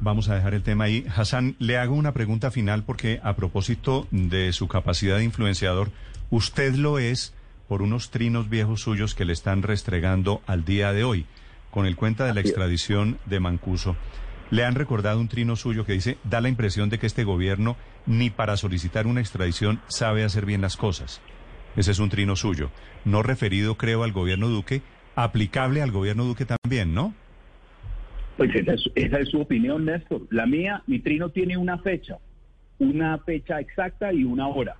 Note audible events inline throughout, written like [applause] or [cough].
Vamos a dejar el tema ahí. Hassan, le hago una pregunta final porque a propósito de su capacidad de influenciador, usted lo es por unos trinos viejos suyos que le están restregando al día de hoy, con el cuenta de la extradición de Mancuso. Le han recordado un trino suyo que dice, da la impresión de que este gobierno ni para solicitar una extradición sabe hacer bien las cosas. Ese es un trino suyo. No referido, creo, al gobierno Duque, aplicable al gobierno Duque también, ¿no? Pues esa es, su opinión, Néstor. La mía, mi trino tiene una fecha, una fecha exacta y una hora.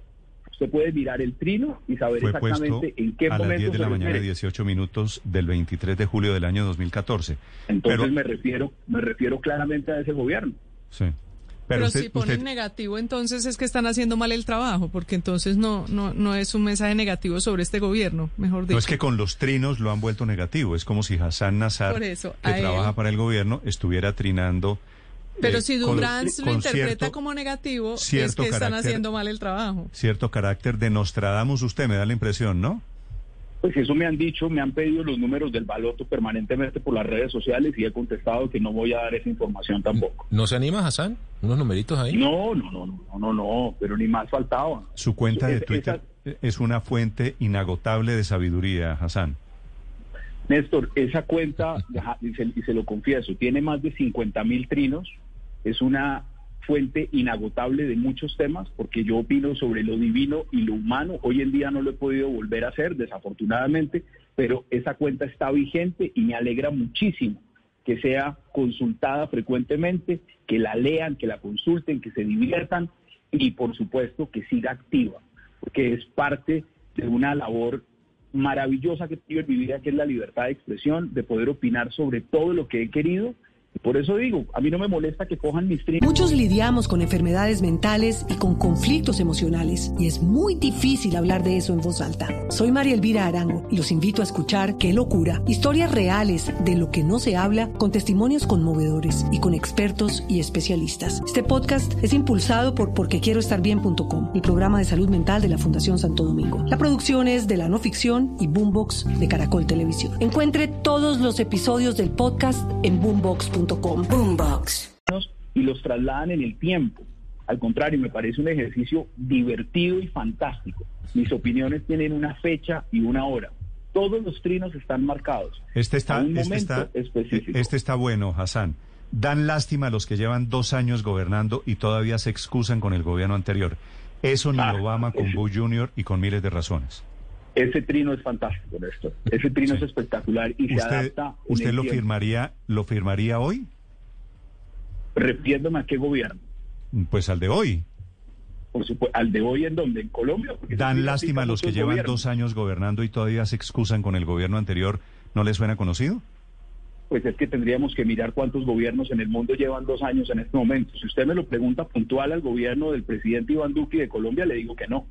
Usted puede mirar el trino y saber exactamente en qué a momento. A las 10 de la mañana, 18 minutos del 23 de julio del año 2014. Entonces me refiero, me refiero claramente a ese gobierno. Sí. Pero, si ponen negativo, entonces es que están haciendo mal el trabajo, porque entonces no, no, no es un mensaje negativo sobre este gobierno, mejor dicho. No es que con los trinos lo han vuelto negativo, es como si Hassan Nazar, que trabaja para el gobierno, estuviera trinando. Pero eh, si Durán lo interpreta como negativo, es que están haciendo mal el trabajo. Cierto carácter de Nostradamus, usted me da la impresión, ¿no? Pues eso me han dicho, me han pedido los números del baloto permanentemente por las redes sociales y he contestado que no voy a dar esa información tampoco. ¿No se anima, Hassan? ¿Unos numeritos ahí? No, no, no, no, no, no, pero ni más faltaba. Su cuenta de Twitter es una fuente inagotable de sabiduría, Hassan. Néstor, esa cuenta, [laughs] y se, y se lo confieso, tiene más de 50 mil trinos, es una fuente inagotable de muchos temas, porque yo opino sobre lo divino y lo humano. Hoy en día no lo he podido volver a hacer, desafortunadamente, pero esa cuenta está vigente y me alegra muchísimo que sea consultada frecuentemente, que la lean, que la consulten, que se diviertan y por supuesto que siga activa, porque es parte de una labor maravillosa que tengo en mi vida, que es la libertad de expresión, de poder opinar sobre todo lo que he querido por eso digo, a mí no me molesta que cojan mis trinos. Muchos lidiamos con enfermedades mentales y con conflictos emocionales y es muy difícil hablar de eso en voz alta. Soy María Elvira Arango y los invito a escuchar Qué locura, historias reales de lo que no se habla con testimonios conmovedores y con expertos y especialistas. Este podcast es impulsado por porquequieroestarbien.com, el programa de salud mental de la Fundación Santo Domingo. La producción es de la no ficción y Boombox de Caracol Televisión. Encuentre todos los episodios del podcast en boombox.com Boombox. Y los trasladan en el tiempo. Al contrario, me parece un ejercicio divertido y fantástico. Mis opiniones tienen una fecha y una hora. Todos los trinos están marcados. Este está, este está, este está bueno, Hassan. Dan lástima a los que llevan dos años gobernando y todavía se excusan con el gobierno anterior. Eso ni ah, Obama con Bush Jr. y con miles de razones. Ese trino es fantástico, Néstor. Ese trino es espectacular y se adapta. ¿Usted lo firmaría, lo firmaría hoy? Refiriéndome a qué gobierno. Pues al de hoy. Por supuesto, al de hoy en donde, en Colombia. Dan lástima a los que llevan dos años gobernando y todavía se excusan con el gobierno anterior. ¿No les suena conocido? Pues es que tendríamos que mirar cuántos gobiernos en el mundo llevan dos años en este momento. Si usted me lo pregunta puntual al gobierno del presidente Iván Duque de Colombia, le digo que no.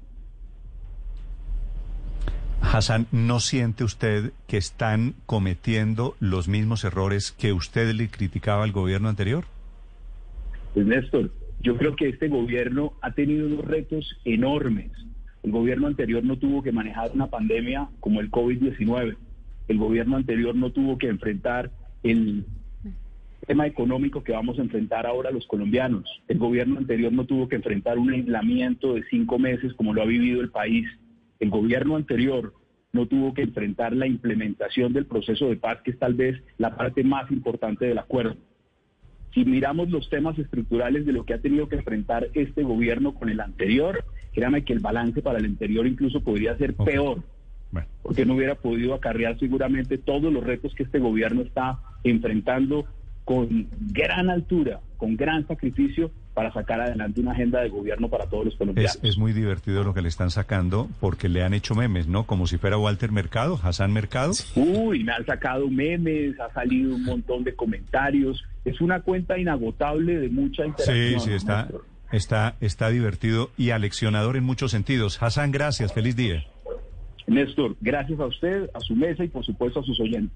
Hassan, ¿no siente usted que están cometiendo los mismos errores que usted le criticaba al gobierno anterior? Pues Néstor, yo creo que este gobierno ha tenido unos retos enormes. El gobierno anterior no tuvo que manejar una pandemia como el COVID-19. El gobierno anterior no tuvo que enfrentar el tema económico que vamos a enfrentar ahora los colombianos. El gobierno anterior no tuvo que enfrentar un aislamiento de cinco meses como lo ha vivido el país. El gobierno anterior no tuvo que enfrentar la implementación del proceso de paz, que es tal vez la parte más importante del acuerdo. Si miramos los temas estructurales de lo que ha tenido que enfrentar este gobierno con el anterior, créame que el balance para el anterior incluso podría ser peor, porque no hubiera podido acarrear seguramente todos los retos que este gobierno está enfrentando con gran altura, con gran sacrificio para sacar adelante una agenda de gobierno para todos los colombianos. Es, muy divertido lo que le están sacando porque le han hecho memes, ¿no? Como si fuera Walter Mercado, Hassan Mercado. Uy, me han sacado memes, ha salido un montón de comentarios. Es una cuenta inagotable de mucha interacción. Sí, sí, está, está, está divertido y aleccionador en muchos sentidos. Hassan, gracias, feliz día. Néstor, gracias a usted, a su mesa y por supuesto a sus oyentes.